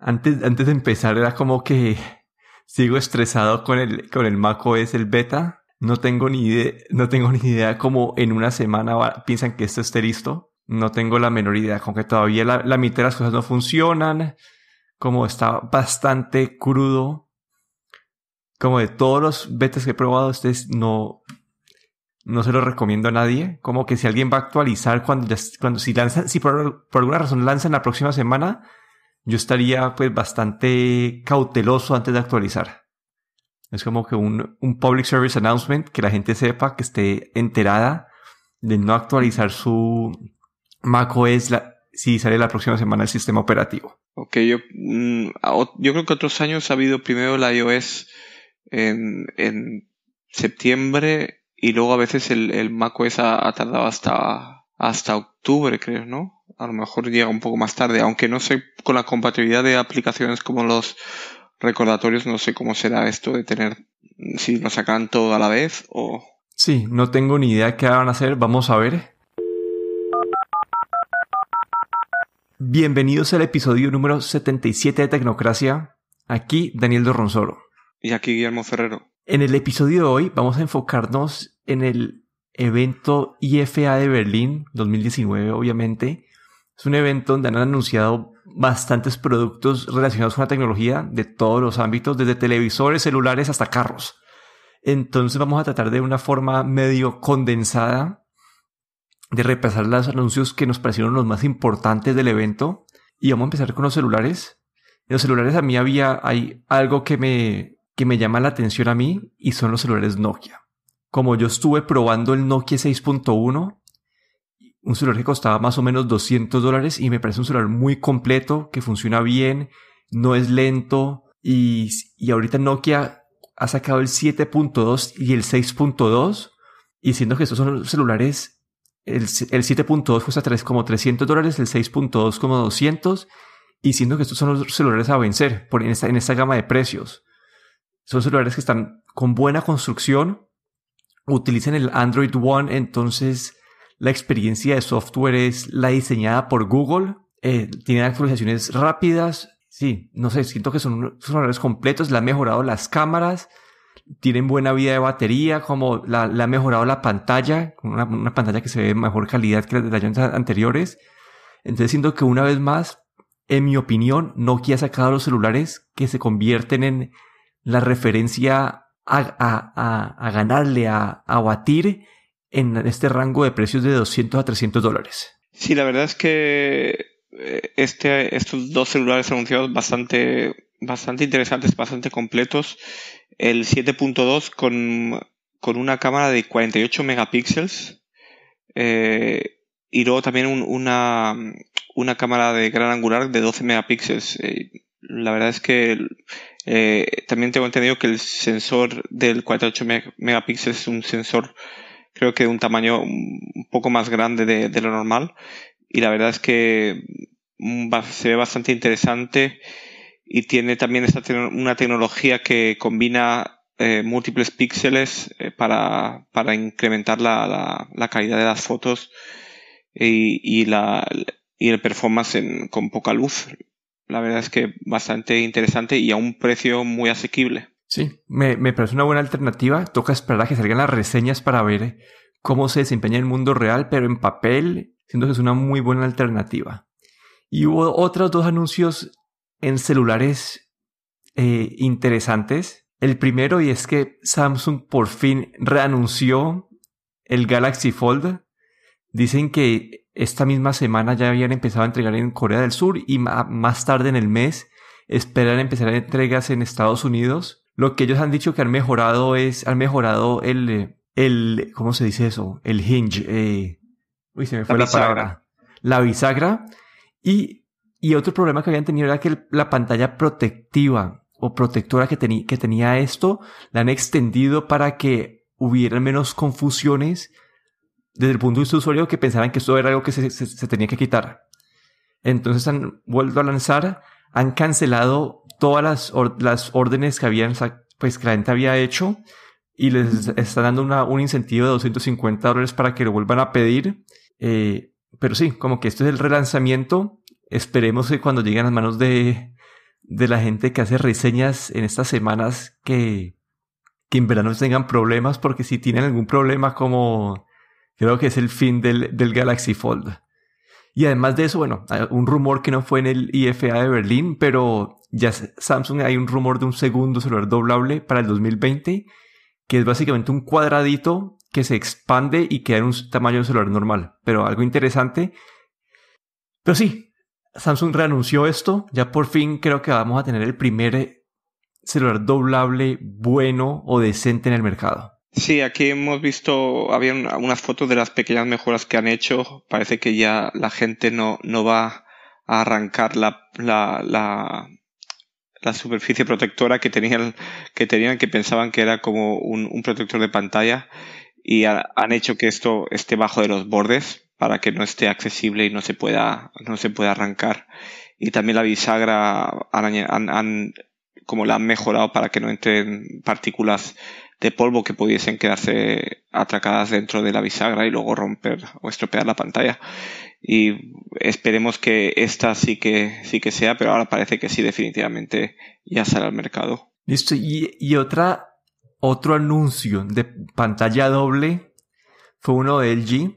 Antes, antes de empezar era como que sigo estresado con el, con el macOS, el beta. No tengo ni idea, no tengo ni idea cómo en una semana piensan que esto esté listo. No tengo la menor idea, con que todavía la, mitad de las cosas no funcionan, como está bastante crudo. Como de todos los betas que he probado, este no, no se lo recomiendo a nadie. Como que si alguien va a actualizar cuando, cuando si lanzan, si por alguna razón lanzan la próxima semana, yo estaría pues bastante cauteloso antes de actualizar. Es como que un, un public service announcement, que la gente sepa, que esté enterada de no actualizar su macOS la, si sale la próxima semana el sistema operativo. Ok, yo, mm, yo creo que otros años ha habido primero la iOS en, en septiembre y luego a veces el, el macOS ha, ha tardado hasta, hasta octubre, creo, ¿no? a lo mejor llega un poco más tarde, aunque no sé con la compatibilidad de aplicaciones como los recordatorios, no sé cómo será esto de tener, si lo sacan todo a la vez o... Sí, no tengo ni idea qué van a hacer, vamos a ver. Bienvenidos al episodio número 77 de Tecnocracia. Aquí Daniel Dorronsoro. Y aquí Guillermo Ferrero. En el episodio de hoy vamos a enfocarnos en el evento IFA de Berlín 2019, obviamente, es un evento donde han anunciado bastantes productos relacionados con la tecnología de todos los ámbitos, desde televisores, celulares hasta carros. Entonces vamos a tratar de una forma medio condensada de repasar los anuncios que nos parecieron los más importantes del evento. Y vamos a empezar con los celulares. En los celulares a mí había hay algo que me, que me llama la atención a mí y son los celulares Nokia. Como yo estuve probando el Nokia 6.1, un celular que costaba más o menos 200 dólares y me parece un celular muy completo, que funciona bien, no es lento y, y ahorita Nokia ha sacado el 7.2 y el 6.2 y siendo que estos son celulares, el, el 7.2 cuesta 3, como 300 dólares, el 6.2 como 200 y siendo que estos son los celulares a vencer por en, esta, en esta gama de precios. Son celulares que están con buena construcción, utilizan el Android One, entonces la experiencia de software es la diseñada por Google. Eh, tiene actualizaciones rápidas. Sí, no sé, siento que son celulares completos. Le han mejorado las cámaras. Tienen buena vida de batería. Como la, ha mejorado la pantalla. Una, una pantalla que se ve de mejor calidad que las de años anteriores. Entonces siento que una vez más, en mi opinión, Nokia ha sacado los celulares que se convierten en la referencia a, ganarle, a, a batir en este rango de precios de 200 a 300 dólares. Sí, la verdad es que eh, este, estos dos celulares anunciados bastante, bastante interesantes, bastante completos. El 7.2 con, con una cámara de 48 megapíxeles eh, y luego también una, una cámara de gran angular de 12 megapíxeles. Eh, la verdad es que también tengo entendido que el sensor del 48 megapíxeles es un sensor creo que de un tamaño un poco más grande de, lo normal. Y la verdad es que mm, se ve bastante interesante y tiene también esta una tecnología que combina eh, múltiples píxeles eh, para, para, incrementar la, la, calidad de las fotos y, y, la, y el performance con poca luz. La verdad es que bastante interesante y a un precio muy asequible. Sí, me, me, parece una buena alternativa. Toca esperar a que salgan las reseñas para ver cómo se desempeña el mundo real, pero en papel siento que es una muy buena alternativa. Y hubo otros dos anuncios en celulares eh, interesantes. El primero y es que Samsung por fin reanunció el Galaxy Fold. Dicen que esta misma semana ya habían empezado a entregar en Corea del Sur y más tarde en el mes esperan empezar a entregas en Estados Unidos. Lo que ellos han dicho que han mejorado es, han mejorado el, eh, el, ¿cómo se dice eso? El hinge, eh, uy, se me fue la, palabra. La bisagra. Y, y otro problema que habían tenido era que la pantalla protectiva o protectora que, que tenía esto, la han extendido para que hubiera menos confusiones desde el punto de vista usuario que pensaran que esto era algo que se, se tenía que quitar. Entonces han vuelto a lanzar, han cancelado todas las, las órdenes que habían, pues que la gente había hecho y les está dando una, un incentivo de 250 dólares para que lo vuelvan a pedir. Eh, pero sí, como que esto es el relanzamiento. Esperemos que cuando lleguen a las manos de, de la gente que hace reseñas en estas semanas que, que en verano tengan problemas, porque si tienen algún problema como creo que es el fin del, Galaxy Fold. Y además de eso, bueno, un rumor que no fue en el IFA de Berlín, pero ya Samsung hay un rumor de un segundo celular doblable para el 2020, que es básicamente un cuadradito que se expande y queda en un tamaño de celular normal. Pero algo interesante. Pero sí, Samsung reanunció esto. Ya por fin creo que vamos a tener el primer celular doblable bueno o decente en el mercado. Sí, aquí hemos visto, había unas fotos de las pequeñas mejoras que han hecho. Parece que ya la gente no, no va a arrancar la, la, la, superficie protectora que tenían, que tenían, que pensaban que era como un, protector de pantalla y han hecho que esto esté bajo de los bordes para que no esté accesible y no se pueda, no se pueda arrancar. Y también la bisagra han, han, como la han mejorado para que no entren partículas de polvo que pudiesen quedarse atracadas dentro de la bisagra y luego romper o estropear la pantalla. Y esperemos que esta sí que, sí que sea, pero ahora parece que sí, definitivamente ya sale al mercado. Listo. Y, y otra, otro anuncio de pantalla doble fue uno de LG.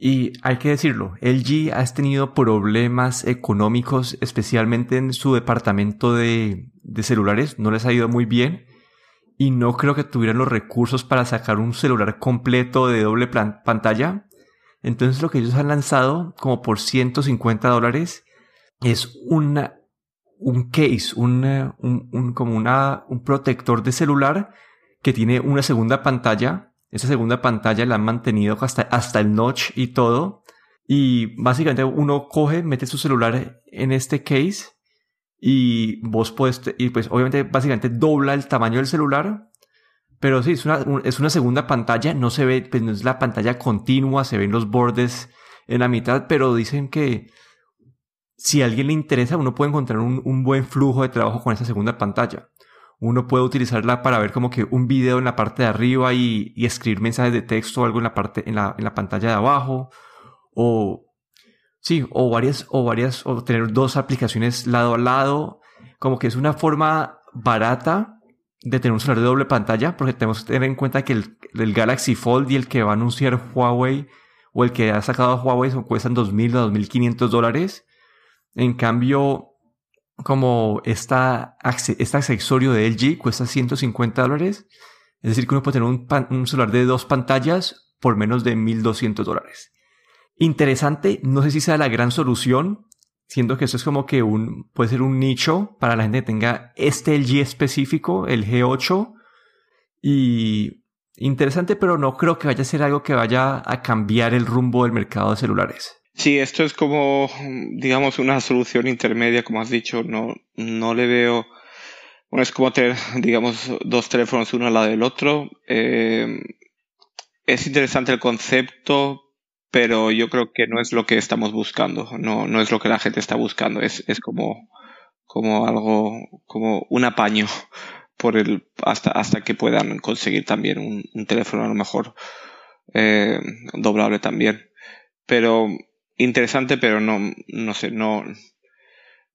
Y hay que decirlo, LG ha tenido problemas económicos, especialmente en su departamento de, de celulares. No les ha ido muy bien y no creo que tuvieran los recursos para sacar un celular completo de doble pantalla. Entonces lo que ellos han lanzado como por 150 dólares es un case, un, un, como una, un protector de celular que tiene una segunda pantalla. Esa segunda pantalla la han mantenido hasta, hasta el notch y todo. Y básicamente uno coge, mete su celular en este case y vos puedes, y pues obviamente básicamente dobla el tamaño del celular, pero sí, es una, es una segunda pantalla, no se ve, pues no es la pantalla continua, se ven los bordes en la mitad, pero dicen que si a alguien le interesa, uno puede encontrar un, un buen flujo de trabajo con esa segunda pantalla. Uno puede utilizarla para ver como que un video en la parte de arriba y, y escribir mensajes de texto o algo en la parte, en la, en la pantalla de abajo. O Sí, o varias, o varias, o tener dos aplicaciones lado a lado. Como que es una forma barata de tener un celular de doble pantalla, porque tenemos que tener en cuenta que el, Galaxy Fold y el que va a anunciar Huawei o el que ha sacado Huawei son, cuestan 2.000 o 2.500 dólares. En cambio, como esta, este accesorio de LG cuesta 150 dólares, es decir, que uno puede tener un, un celular de dos pantallas por menos de 1.200 dólares. Interesante, no sé si sea la gran solución, siendo que esto es como que un, puede ser un nicho para la gente que tenga este LG específico, el G8, y interesante, pero no creo que vaya a ser algo que vaya a cambiar el rumbo del mercado de celulares. Sí, esto es como, digamos, una solución intermedia, como has dicho, no, no le veo, bueno, es como tener, digamos, dos teléfonos uno al lado del otro. Eh, es interesante el concepto, pero yo creo que no es lo que estamos buscando, no, no es lo que la gente está buscando, es, es como, como algo, como un apaño por el, hasta, hasta que puedan conseguir también un, teléfono a lo mejor eh, doblable también. Pero interesante, pero no, no sé, no,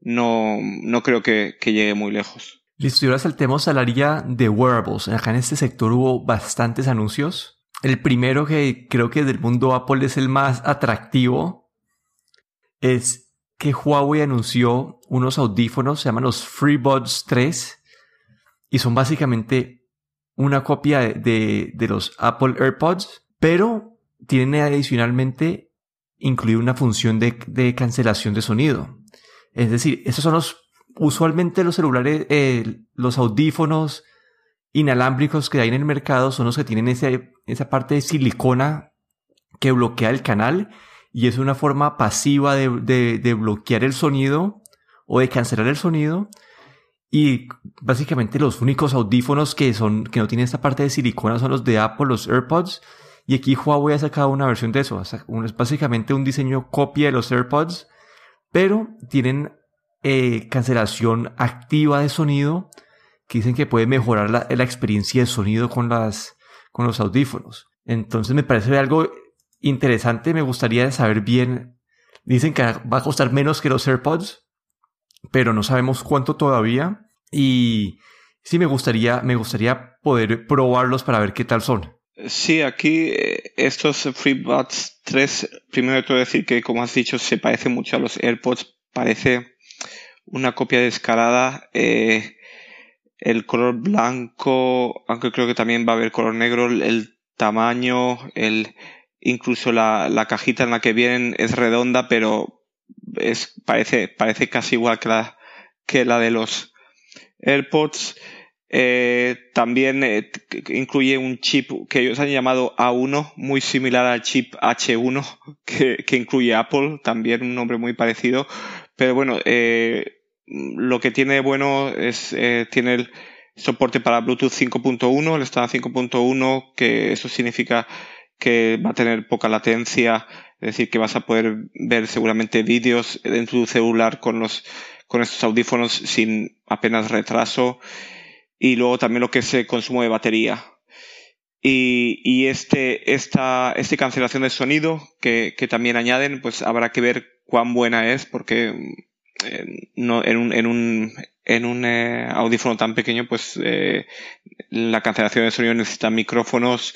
no, no creo que, que llegue muy lejos. Listo, y ahora saltemos a la área de wearables. Acá en este sector hubo bastantes anuncios. El primero que creo que del mundo Apple es el más atractivo es que Huawei anunció unos audífonos, se llaman los FreeBuds 3, y son básicamente una copia de, los Apple AirPods, pero tienen adicionalmente incluir una función de, cancelación de sonido. Es decir, esos son los, usualmente los celulares, eh, los audífonos inalámbricos que hay en el mercado son los que tienen esa parte de silicona que bloquea el canal y es una forma pasiva de, bloquear el sonido o de cancelar el sonido. Y básicamente los únicos audífonos que son, que no tienen esta parte de silicona son los de Apple, los AirPods. Y aquí Huawei ha sacado una versión de eso. Es básicamente un diseño copia de los AirPods, pero tienen eh, cancelación activa de sonido dicen que puede mejorar la, experiencia de sonido con, las, con los audífonos. Entonces me parece algo interesante, me gustaría saber bien, dicen que va a costar menos que los AirPods, pero no sabemos cuánto todavía. Y sí me gustaría, me gustaría poder probarlos para ver qué tal son. Sí, aquí eh, estos FreeBuds 3, primero de todo decir que, como has dicho, se parece mucho a los AirPods. Parece una copia descarada. Eh, el color blanco, aunque creo que también va a haber color negro, el tamaño, el, incluso la, la cajita en la que vienen es redonda, pero es, parece, parece casi igual que la, que la de los AirPods. Eh, también eh, incluye un chip que ellos han llamado A1, muy similar al chip H1 que, que incluye Apple, también un nombre muy parecido. Pero bueno, eh, lo que tiene bueno es eh, tiene el soporte para Bluetooth 5.1, el estándar 5.1, que eso significa que va a tener poca latencia, es decir, que vas a poder ver seguramente vídeos en tu celular con los con estos audífonos sin apenas retraso y luego también lo que es el consumo de batería. Y, y este, esta, esta cancelación de sonido que, que también añaden, pues habrá que ver cuán buena es porque no, en un, en un, en un eh, audífono tan pequeño, pues eh, la cancelación de sonido necesita micrófonos,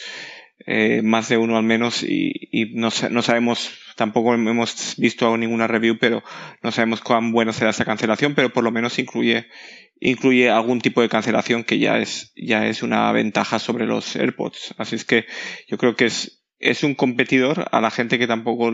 eh, más de uno al menos, y, y no, no, sabemos, tampoco hemos visto ninguna review, pero no sabemos cuán buena será esta cancelación, pero por lo menos incluye, incluye algún tipo de cancelación que ya es, ya es una ventaja sobre los AirPods. Así es que yo creo que es, es un competidor a la gente que tampoco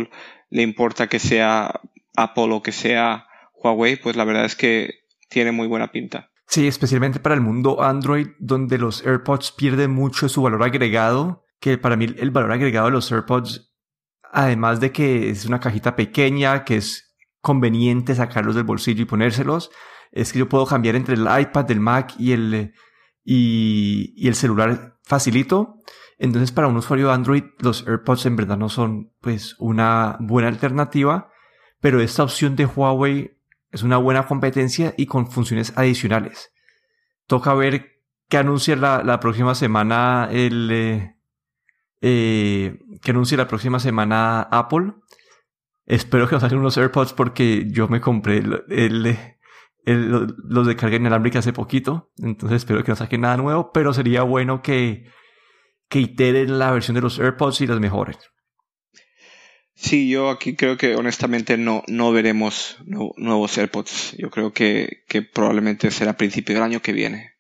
le importa que sea Apple o que sea Huawei, pues la verdad es que tiene muy buena pinta. Sí, especialmente para el mundo Android, donde los AirPods pierden mucho su valor agregado, que para mí el valor agregado de los AirPods, además de que es una cajita pequeña, que es conveniente sacarlos del bolsillo y ponérselos, es que yo puedo cambiar entre el iPad, el Mac y el, y, el celular facilito. Entonces, para un usuario Android, los AirPods en verdad no son pues una buena alternativa, pero esta opción de Huawei es una buena competencia y con funciones adicionales. Toca ver qué anuncia la, próxima semana el... Eh, eh, anuncie la próxima semana Apple. Espero que nos saquen unos AirPods porque yo me compré los de carga inalámbrica hace poquito. Entonces espero que no saquen nada nuevo. Pero sería bueno que, que iteren la versión de los AirPods y las mejoren. Sí, yo aquí creo que honestamente no, no veremos nuevos AirPods. Yo creo que, que, probablemente será a principio del año que viene.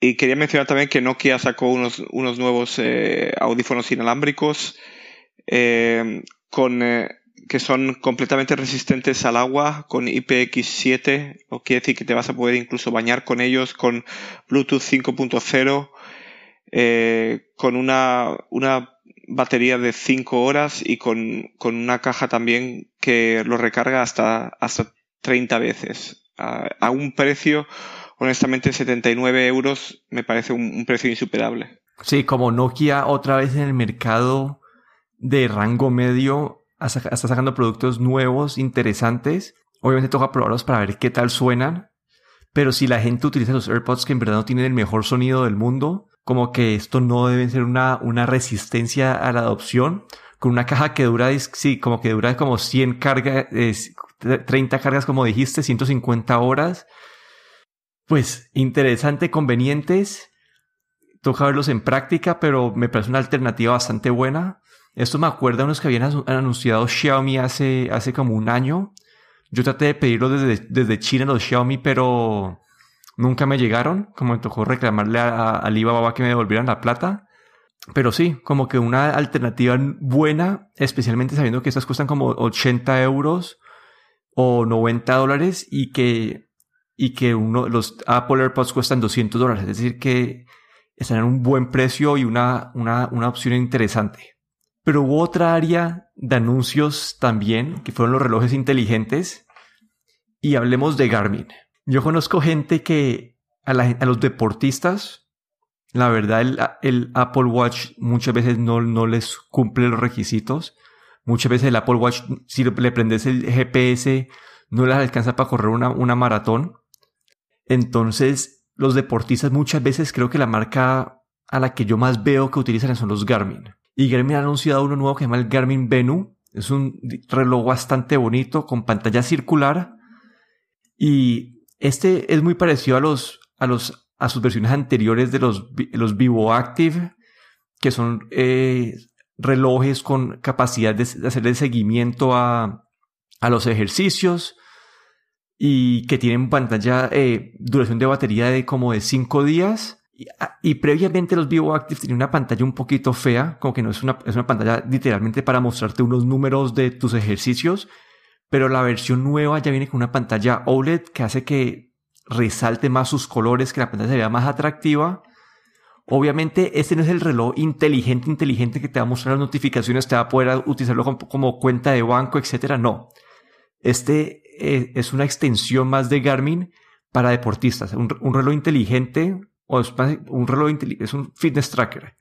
Y quería mencionar también que Nokia sacó unos, unos nuevos eh, audífonos inalámbricos eh, con, eh, que son completamente resistentes al agua con IPX7, o quiere decir que te vas a poder incluso bañar con ellos con Bluetooth 5.0, con una, una batería de 5 horas y con, con, una caja también que lo recarga hasta, hasta 30 veces. A, un precio, honestamente, 79 euros me parece un, precio insuperable. Sí, como Nokia otra vez en el mercado de rango medio está sacando productos nuevos, interesantes. Obviamente toca probarlos para ver qué tal suenan. Pero si la gente utiliza los AirPods que en verdad no tienen el mejor sonido del mundo, como que esto no debe ser una, una resistencia a la adopción, con una caja que dura, sí, como que dura como 100 cargas, 30 cargas como dijiste, 150 horas. Pues interesante, convenientes. Toca verlos en práctica, pero me parece una alternativa bastante buena. Esto me acuerda a unos que habían anunciado Xiaomi hace, hace como un año. Yo traté de pedirlo desde, desde China los Xiaomi, pero Nunca me llegaron, como me tocó reclamarle a, Alibaba que me devolvieran la plata. Pero sí, como que una alternativa buena, especialmente sabiendo que estas cuestan como 80 euros o 90 dólares y que, y que uno, los Apple AirPods cuestan 200 dólares. Es decir, que están en un buen precio y una, una, una opción interesante. Pero hubo otra área de anuncios también, que fueron los relojes inteligentes. Y hablemos de Garmin. Yo conozco gente que a, los deportistas, la verdad, el, Apple Watch muchas veces no, no les cumple los requisitos. Muchas veces el Apple Watch, si le prendes el GPS, no les alcanza para correr una, una maratón. Entonces, los deportistas muchas veces creo que la marca a la que yo más veo que utilizan son los Garmin. Y Garmin ha anunciado uno nuevo que se llama el Garmin Venu. Es un reloj bastante bonito con pantalla circular Y este es muy parecido a los, a los, a sus versiones anteriores de los, los Vivo Active, que son eh, relojes con capacidad de, hacer el seguimiento a, a, los ejercicios y que tienen pantalla, eh, duración de batería de como de 5 días. Ah, y, previamente los Vivo Active tenían una pantalla un poquito fea, como que no es una, es una pantalla literalmente para mostrarte unos números de tus ejercicios, pero la versión nueva ya viene con una pantalla OLED que hace que resalte más sus colores, que la pantalla se vea más atractiva Obviamente, este no es el reloj inteligente, inteligente que te va a mostrar las notificaciones, te va a poder utilizarlo como, cuenta de banco, etcétera. No. Este eh, es una extensión más de Garmin para deportistas. Un, reloj inteligente, o es un reloj es un fitness tracker.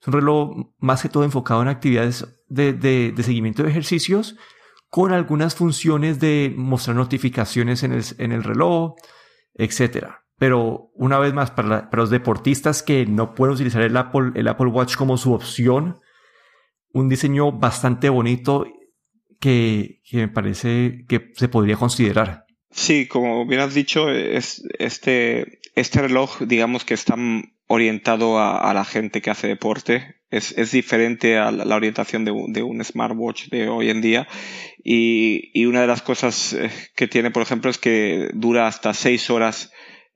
Es un reloj más que todo enfocado en actividades de, de seguimiento de ejercicios, con algunas funciones de mostrar notificaciones en el, en el reloj, etcétera. Pero una vez más, para, los deportistas que no pueden utilizar el Apple, el Apple Watch como su opción, un diseño bastante bonito que, me parece que se podría considerar. Sí, como bien has dicho, es este, este reloj, digamos que está orientado a, la gente que hace deporte. Es, diferente a la, orientación de un, smartwatch de hoy en día. Y, y, una de las cosas eh, que tiene, por ejemplo, es que dura hasta seis horas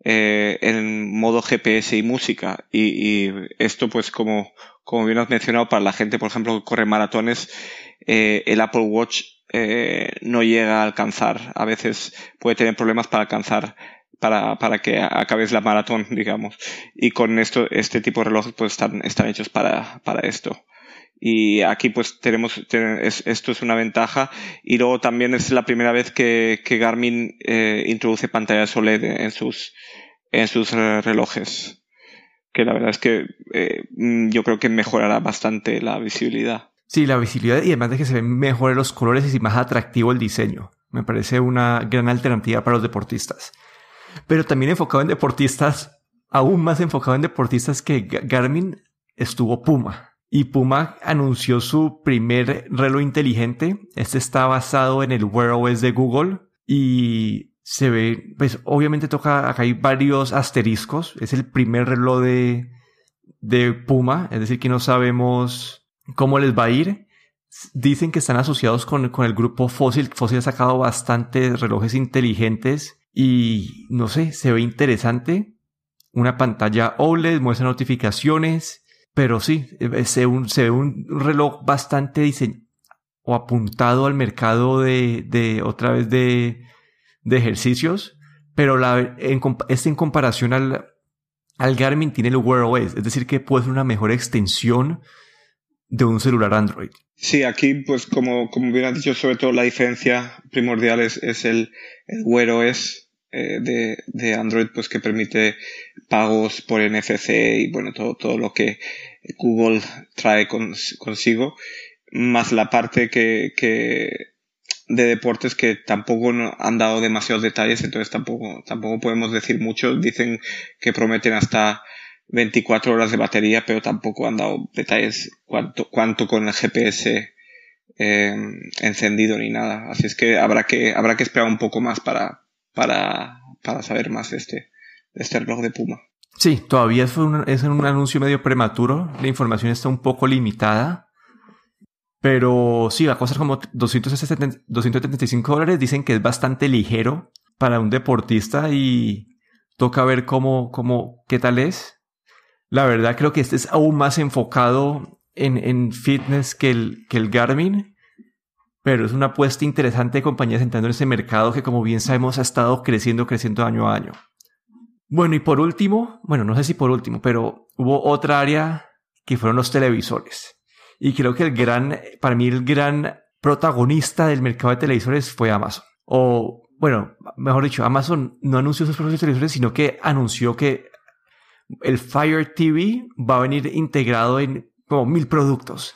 eh, en modo GPS y música. Y, esto, pues, como, como bien has mencionado, para la gente, por ejemplo, que corre maratones, eh, el Apple Watch no llega a alcanzar. A veces puede tener problemas para alcanzar para, para que acabes la maratón, digamos. Y con esto, este tipo de relojes pues están, están hechos para, para esto. Y aquí pues tenemos, esto es una ventaja. Y luego también es la primera vez que, que Garmin eh, introduce pantallas OLED en sus, en sus relojes. Que la verdad es que eh, mm, yo creo que mejorará bastante la visibilidad. Sí, la visibilidad y además de que se ven mejores los colores y más atractivo el diseño. Me parece una gran alternativa para los deportistas. Pero también enfocado en deportistas, aún más enfocado en deportistas que Garmin, estuvo Puma. Y Puma anunció su primer reloj inteligente. Este está basado en el Wear OS de Google y se ve, pues obviamente toca, acá hay varios asteriscos. Es el primer reloj de, de Puma, es decir, que no sabemos cómo les va a ir. Dicen que están asociados con, con el grupo Fossil. Fossil ha sacado bastantes relojes inteligentes y no sé, se ve interesante. Una pantalla OLED, muestra notificaciones pero sí, eh, se, ve un reloj bastante diseñado o apuntado al mercado de, de otra vez de, de ejercicios, pero la, en, este en comparación al, al Garmin tiene el Wear OS, es decir, que puede ser una mejor extensión de un celular Android. Sí, aquí, pues como, como bien has dicho, sobre todo la diferencia primordial es, es el, el Wear OS, eh, de, de, Android pues que permite pagos por NFC y bueno todo, todo lo que Google trae consigo más la parte que, que de deportes que tampoco han dado demasiados detalles entonces tampoco tampoco podemos decir mucho dicen que prometen hasta 24 horas de batería pero tampoco han dado detalles cuánto cuánto con el GPS eh, encendido ni nada así es que habrá que habrá que esperar un poco más para para, para saber más de este, de este reloj de Puma. Sí, todavía es un, es un anuncio medio prematuro, la información está un poco limitada, pero sí, va a costar como 275 dólares, dicen que es bastante ligero para un deportista y toca ver cómo, cómo, qué tal es. La verdad creo que este es aún más enfocado en, en fitness que el, que el Garmin pero es una apuesta interesante de compañías entrando en ese mercado que como bien sabemos ha estado creciendo, creciendo año a año. Bueno, y por último, bueno, no sé si por último, pero hubo otra área que fueron los televisores. Y creo que el gran, para mí el gran protagonista del mercado de televisores fue Amazon. O, bueno, mejor dicho, Amazon no anunció sus propios televisores, sino que anunció que el Fire TV va a venir integrado en como mil productos.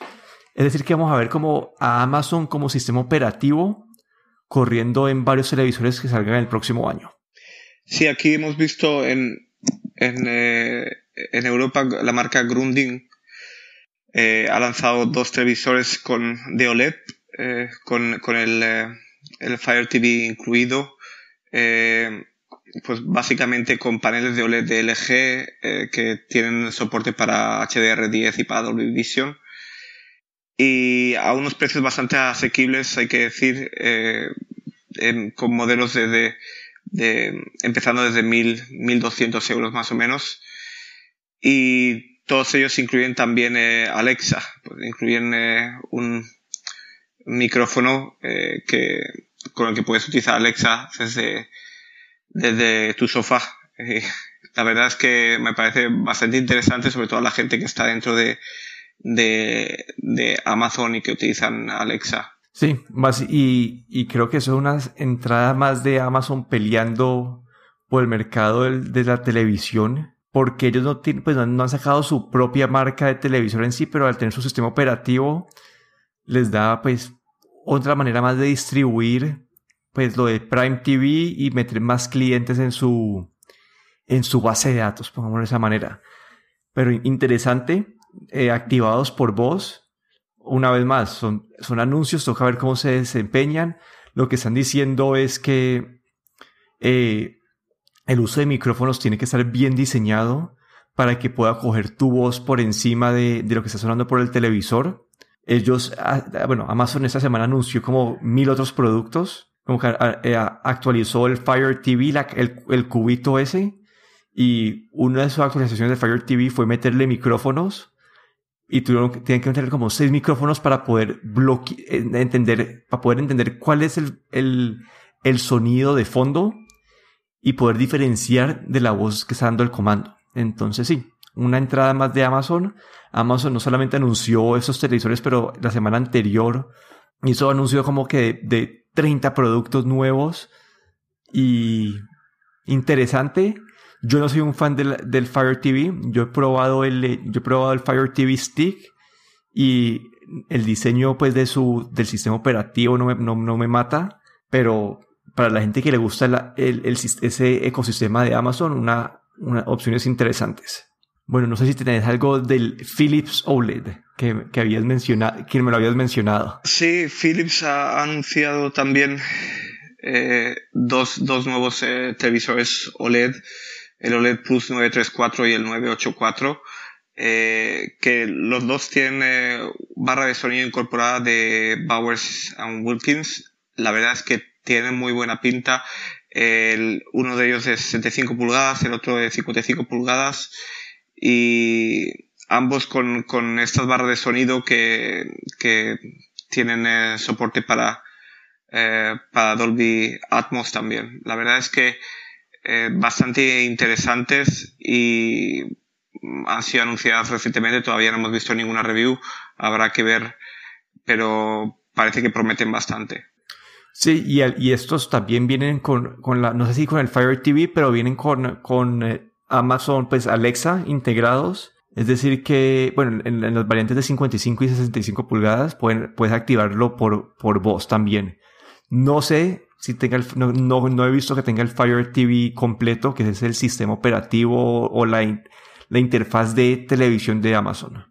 Es decir, que vamos a ver como a Amazon como sistema operativo corriendo en varios televisores que salgan el próximo año. Sí, aquí hemos visto en, en, eh, Europa la marca Grunding eh, ha lanzado dos televisores con, de OLED eh, con, con el, el, Fire TV incluido pues básicamente con paneles de OLED de LG eh, que tienen soporte para HDR10 y para Dolby Vision y a unos precios bastante asequibles, hay que decir, eh, con modelos de, de, empezando desde 1000, 1200 euros más o menos. Y todos ellos incluyen también eh, Alexa, pues incluyen eh, un micrófono que, con el que puedes utilizar Alexa desde, desde tu sofá. la verdad es que me parece bastante interesante, sobre todo la gente que está dentro de, Amazon y que utilizan Alexa. Sí, más y, creo que eso es una entrada más de Amazon peleando por el mercado de la televisión, porque ellos no, tienen, pues no han sacado su propia marca de televisor en sí, pero al tener su sistema operativo les da pues otra manera más de distribuir pues lo de Prime TV y meter más clientes en su en su base de datos, pongamos de esa manera. Pero interesante, eh, activados por voz. Una vez más, son, son anuncios, toca ver cómo se desempeñan. Lo que están diciendo es que eh, el uso de micrófonos tiene que estar bien diseñado para que pueda coger tu voz por encima de, de lo que está sonando por el televisor. Ellos, ah, ah, bueno, Amazon esta semana anunció como mil otros productos, como que ah, eh, actualizó el Fire TV, el, el, cubito ese, y una de sus actualizaciones de Fire TV fue meterle micrófonos y tuvieron, tienen que meter como seis micrófonos para poder entender, para poder entender cuál es el, el, el sonido de fondo y poder diferenciar de la voz que está dando el comando. Entonces sí, una entrada más de Amazon. Amazon no solamente anunció esos televisores, pero la semana anterior hizo anuncio como que de 30 productos nuevos y interesante. Yo no soy un fan del, Fire TV. Yo he probado el, yo he probado el Fire TV Stick y el diseño pues de su, del sistema operativo no me, no, no me mata, pero para la gente que le gusta el, el, ese ecosistema de Amazon, una, una, opciones interesantes. Bueno, no sé si tenés algo del Philips OLED que, que habías mencionado, que me lo habías mencionado. Sí, Philips ha anunciado también eh, dos, dos nuevos eh, televisores OLED el OLED Plus 934 y el 984, eh, que los dos tienen eh, barra de sonido incorporada de Bowers and Wilkins. La verdad es que tienen muy buena pinta. El, uno de ellos es 65 pulgadas, el otro de 55 pulgadas y ambos con, con estas barras de sonido que, que tienen eh, soporte para, eh, para Dolby Atmos también. La verdad es que eh, bastante interesantes y han sido anunciadas recientemente, todavía no hemos visto ninguna review, habrá que ver, pero parece que prometen bastante. Sí, y, y estos también vienen con, con, la, no sé si con el Fire TV, pero vienen con, con Amazon, pues Alexa integrados. Es decir que, bueno, en, en, las variantes de 55 y 65 pulgadas pueden, puedes activarlo por, por voz también. No sé si tenga el, no, no, he visto que tenga el Fire TV completo, que es el sistema operativo o la, la interfaz de televisión de Amazon.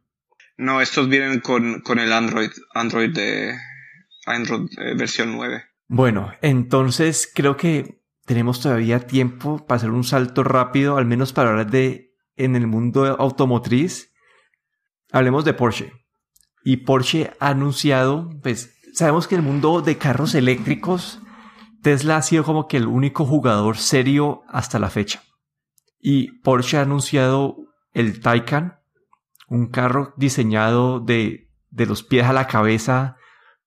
No, estos vienen con, con el Android, Android de Android eh, versión 9. Bueno, entonces creo que tenemos todavía tiempo para hacer un salto rápido, al menos para hablar de en el mundo automotriz. Hablemos de Porsche. Y Porsche ha anunciado, pues sabemos que el mundo de carros eléctricos Tesla ha sido como que el único jugador serio hasta la fecha. Y Porsche ha anunciado el Taycan, un carro diseñado de, de los pies a la cabeza,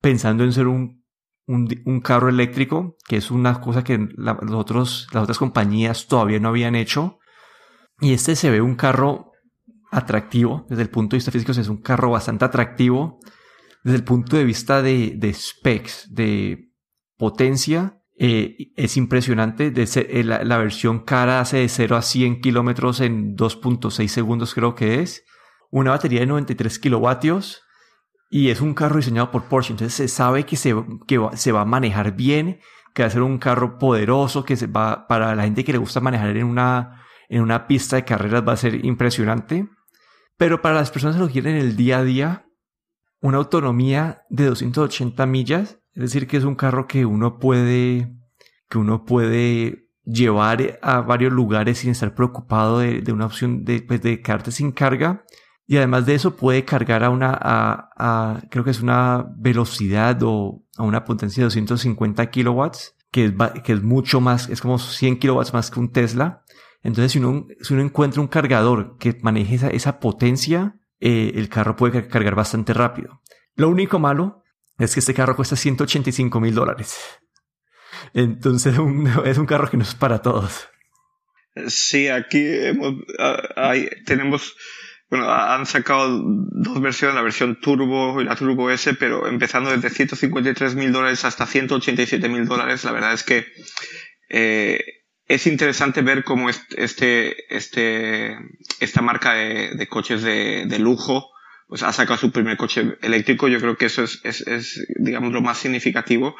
pensando en ser un, un, carro eléctrico, que es una cosa que los otros, las otras compañías todavía no habían hecho. Y este se ve un carro atractivo, desde el punto de vista físico es un carro bastante atractivo, desde el punto de vista de, de specs, de potencia, eh, es impresionante. De eh, la, versión cara hace de 0 a 100 kilómetros en 2.6 segundos creo que es. Una batería de 93 kilovatios. Y es un carro diseñado por Porsche. Entonces se sabe que se, que se va a manejar bien. Que va a ser un carro poderoso. Que se va, para la gente que le gusta manejar en una, en una pista de carreras va a ser impresionante. Pero para las personas que lo quieren en el día a día, una autonomía de 280 millas es decir, que es un carro que uno puede, que uno puede llevar a varios lugares sin estar preocupado de, una opción de, pues, de quedarte sin carga. Y además de eso puede cargar a una, creo que es una velocidad o a una potencia de 250 kilowatts, que es, que es mucho más, es como 100 kilowatts más que un Tesla. Entonces, si uno, si uno encuentra un cargador que maneje esa, esa potencia, eh, el carro puede cargar bastante rápido. Lo único malo es que este carro cuesta 185 mil dólares. Entonces es un carro que no es para todos. Sí, aquí tenemos, bueno, han sacado dos versiones, la versión Turbo y la Turbo S, pero empezando desde 153 mil dólares hasta 187 mil dólares, la verdad es que eh, es interesante ver cómo este, este, esta marca de, coches de, lujo pues ha sacado su primer coche eléctrico. Yo creo que eso es, es, es, digamos, lo más significativo.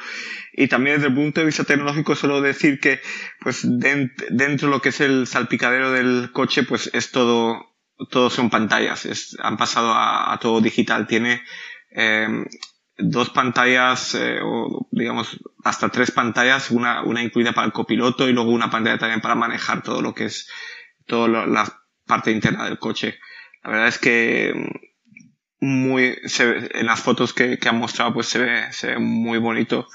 Y también desde el punto de vista tecnológico, solo decir que, pues, dentro de lo que es el salpicadero del coche, pues es todo, todo son pantallas. Han pasado a, todo digital. Tiene, eh, dos pantallas, eh, o digamos hasta tres pantallas, una, una incluida para el copiloto y luego una pantalla también para manejar todo lo que es toda la parte interna del coche. La verdad es que mm, muy se en las fotos que, que han mostrado pues se ve, se ve muy bonito,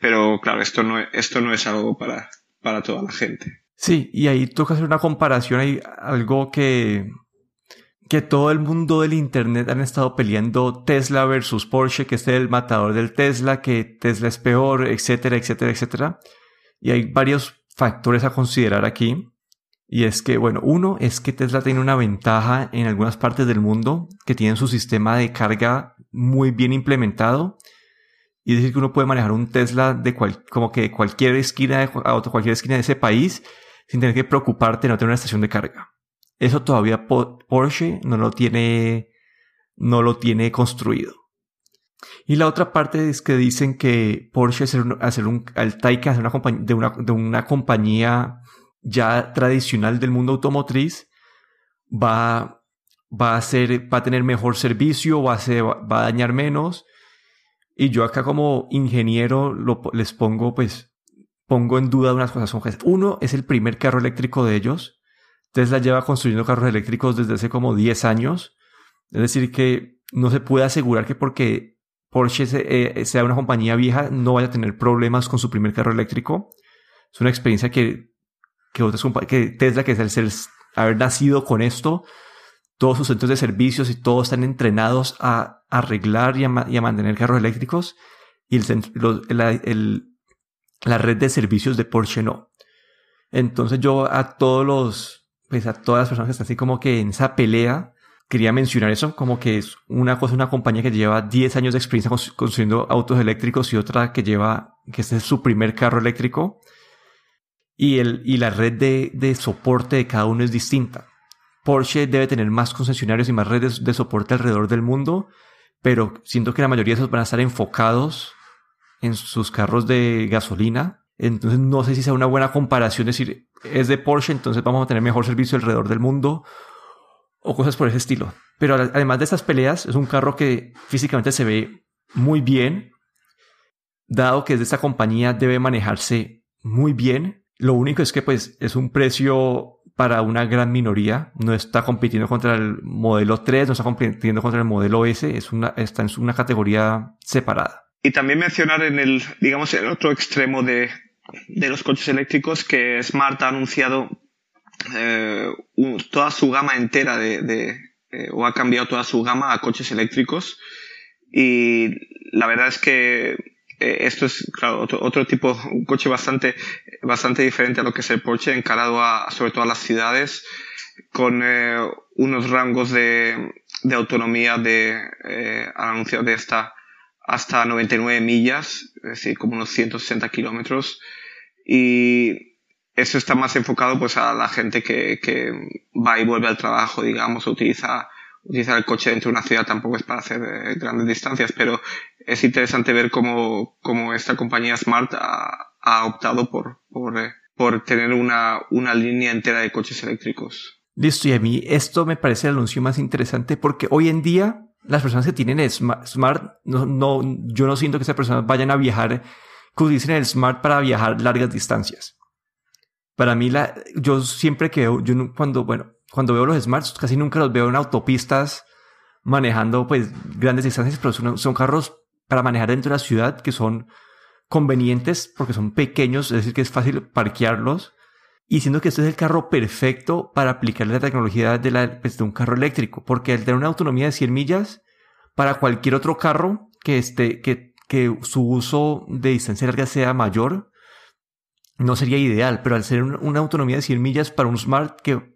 pero claro, esto no, esto no es algo para, para toda la gente. Sí, y ahí toca hacer una comparación, hay algo que que todo el mundo del Internet han estado peleando Tesla versus Porsche, que es el matador del Tesla, que Tesla es peor, etcétera, etcétera, etcétera. Y hay varios factores a considerar aquí. Y es que, bueno, uno es que Tesla tiene una ventaja en algunas partes del mundo que tienen su sistema de carga muy bien implementado. Y decir que uno puede manejar un Tesla de cual, como que de cualquier esquina de, a cualquier esquina de ese país sin tener que preocuparte de no tener una estación de carga. Eso todavía Porsche no lo tiene, no lo tiene construido. Y la otra parte es que dicen que Porsche hacer un, hacer un al Taycan una compañía, de, una, de una compañía ya tradicional del mundo automotriz va, va a ser, va a tener mejor servicio, va a, a dañar menos. Y yo acá como ingeniero les pongo, pues, pongo en duda unas cosas. Uno, es el primer carro eléctrico de ellos. Tesla lleva construyendo carros eléctricos desde hace como 10 años. Es decir, que no se puede asegurar que porque Porsche eh, sea una compañía vieja no vaya a tener problemas con su primer carro eléctrico. Es una experiencia que, que, que Tesla, que es el ser, haber nacido con esto, todos sus centros de servicios y todos están entrenados a arreglar y a, mantener carros eléctricos y el, la red de servicios de Porsche no. Entonces yo a todos los pues a todas las personas que están así como que en esa pelea, quería mencionar eso, como que es una cosa, una compañía que lleva 10 años de experiencia construyendo autos eléctricos y otra que lleva, que este es su primer carro eléctrico. Y, el, y la red de, de soporte de cada uno es distinta. Porsche debe tener más concesionarios y más redes de soporte alrededor del mundo, pero siento que la mayoría de esos van a estar enfocados en sus carros de gasolina. Entonces no sé si sea una buena comparación decir, es de Porsche, entonces vamos a tener mejor servicio alrededor del mundo o cosas por ese estilo. Pero además de estas peleas, es un carro que físicamente se ve muy bien, dado que es de esta compañía debe manejarse muy bien. Lo único es que pues es un precio para una gran minoría, no está compitiendo contra el modelo 3, no está compitiendo contra el modelo S, es una, está en una categoría separada. Y también mencionar en el, digamos, el otro extremo de, de los coches eléctricos que Smart ha anunciado eh, toda su gama entera de, de eh, o ha cambiado toda su gama a coches eléctricos y la verdad es que eh, esto es otro, otro, tipo un coche bastante bastante diferente a lo que es el Porsche encarado a sobre todo a las ciudades con unos rangos de, de autonomía de anunciado de esta hasta 99 millas, es decir, como unos 160 kilómetros. Y eso está más enfocado pues a la gente que, que va y vuelve al trabajo, digamos, utiliza, utiliza el coche dentro de una ciudad, tampoco es para hacer eh, grandes distancias, pero es interesante ver cómo, cómo esta compañía Smart ha, ha optado por, por, eh, por tener una, una línea entera de coches eléctricos. Listo, y a mí esto me parece el anuncio más interesante porque hoy en día las personas que tienen Smart, no, no, yo no siento que esas personas vayan a viajar que utilicen el Smart para viajar largas distancias. Para mí, la, yo siempre que yo cuando, bueno, cuando veo los Smarts, casi nunca los veo en autopistas manejando pues grandes distancias, pero son, son carros para manejar dentro de la ciudad que son convenientes porque son pequeños, es decir, que es fácil parquearlos. Y siendo que este es el carro perfecto para aplicar la tecnología de, la, pues, de un carro eléctrico, porque al tener una autonomía de 100 millas, para cualquier otro carro que, esté, que, que su uso de distancia larga sea mayor, no sería ideal, pero al ser una autonomía de 100 millas para un Smart que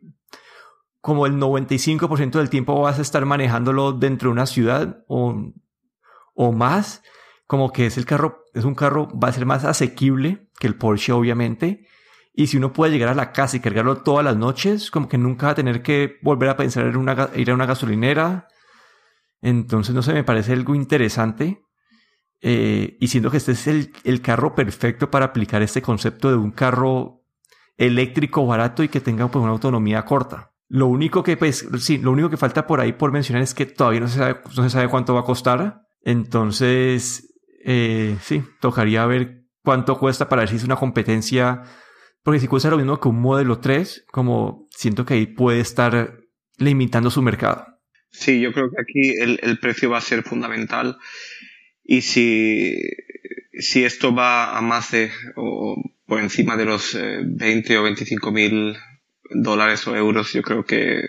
como el 95% del tiempo vas a estar manejándolo dentro de una ciudad o, o más, como que es el carro, es un carro, va a ser más asequible que el Porsche, obviamente. Y si uno puede llegar a la casa y cargarlo todas las noches, como que nunca va a tener que volver a pensar en ir a una gasolinera. Entonces, no sé, me parece algo interesante. Eh, y siento que este es el, el carro perfecto para aplicar este concepto de un carro eléctrico barato y que tenga pues, una autonomía corta. Lo único que, pues, sí, lo único que falta por ahí por mencionar es que todavía no se sabe, no se sabe cuánto va a costar. Entonces, eh, sí, tocaría ver cuánto cuesta para ver si es una competencia. Porque si cuesta lo mismo que un modelo 3, como siento que ahí puede estar limitando su mercado. Sí, yo creo que aquí el, el precio va a ser fundamental. Y si, si esto va a más de o por encima de los 20 eh, o 25 mil dólares o euros, yo creo que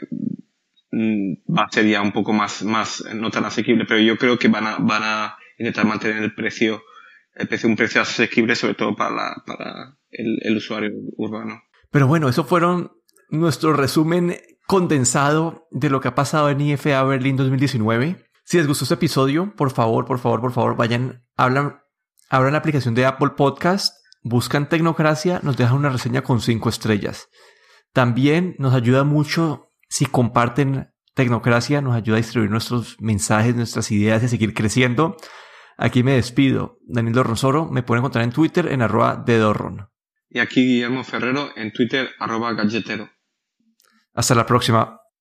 mm, va a ser ya un poco más, más no tan asequible, pero yo creo que van a, van a intentar mantener el precio, un precio asequible, sobre todo para, la, para el, el usuario urbano. Pero bueno, eso fueron nuestro resumen condensado de lo que ha pasado en IFA Berlín 2019. Si les gustó este episodio, por favor, por favor, por favor, vayan, hablan, abran la aplicación de Apple Podcast, buscan Tecnocracia, nos dejan una reseña con cinco estrellas. También nos ayuda mucho si comparten Tecnocracia, nos ayuda a distribuir nuestros mensajes, nuestras ideas y a seguir creciendo. Aquí me despido. Daniel Dorronsoro, me pueden encontrar en Twitter en arroba de Dorron. Y aquí Guillermo Ferrero en Twitter arroba galletero. Hasta la próxima.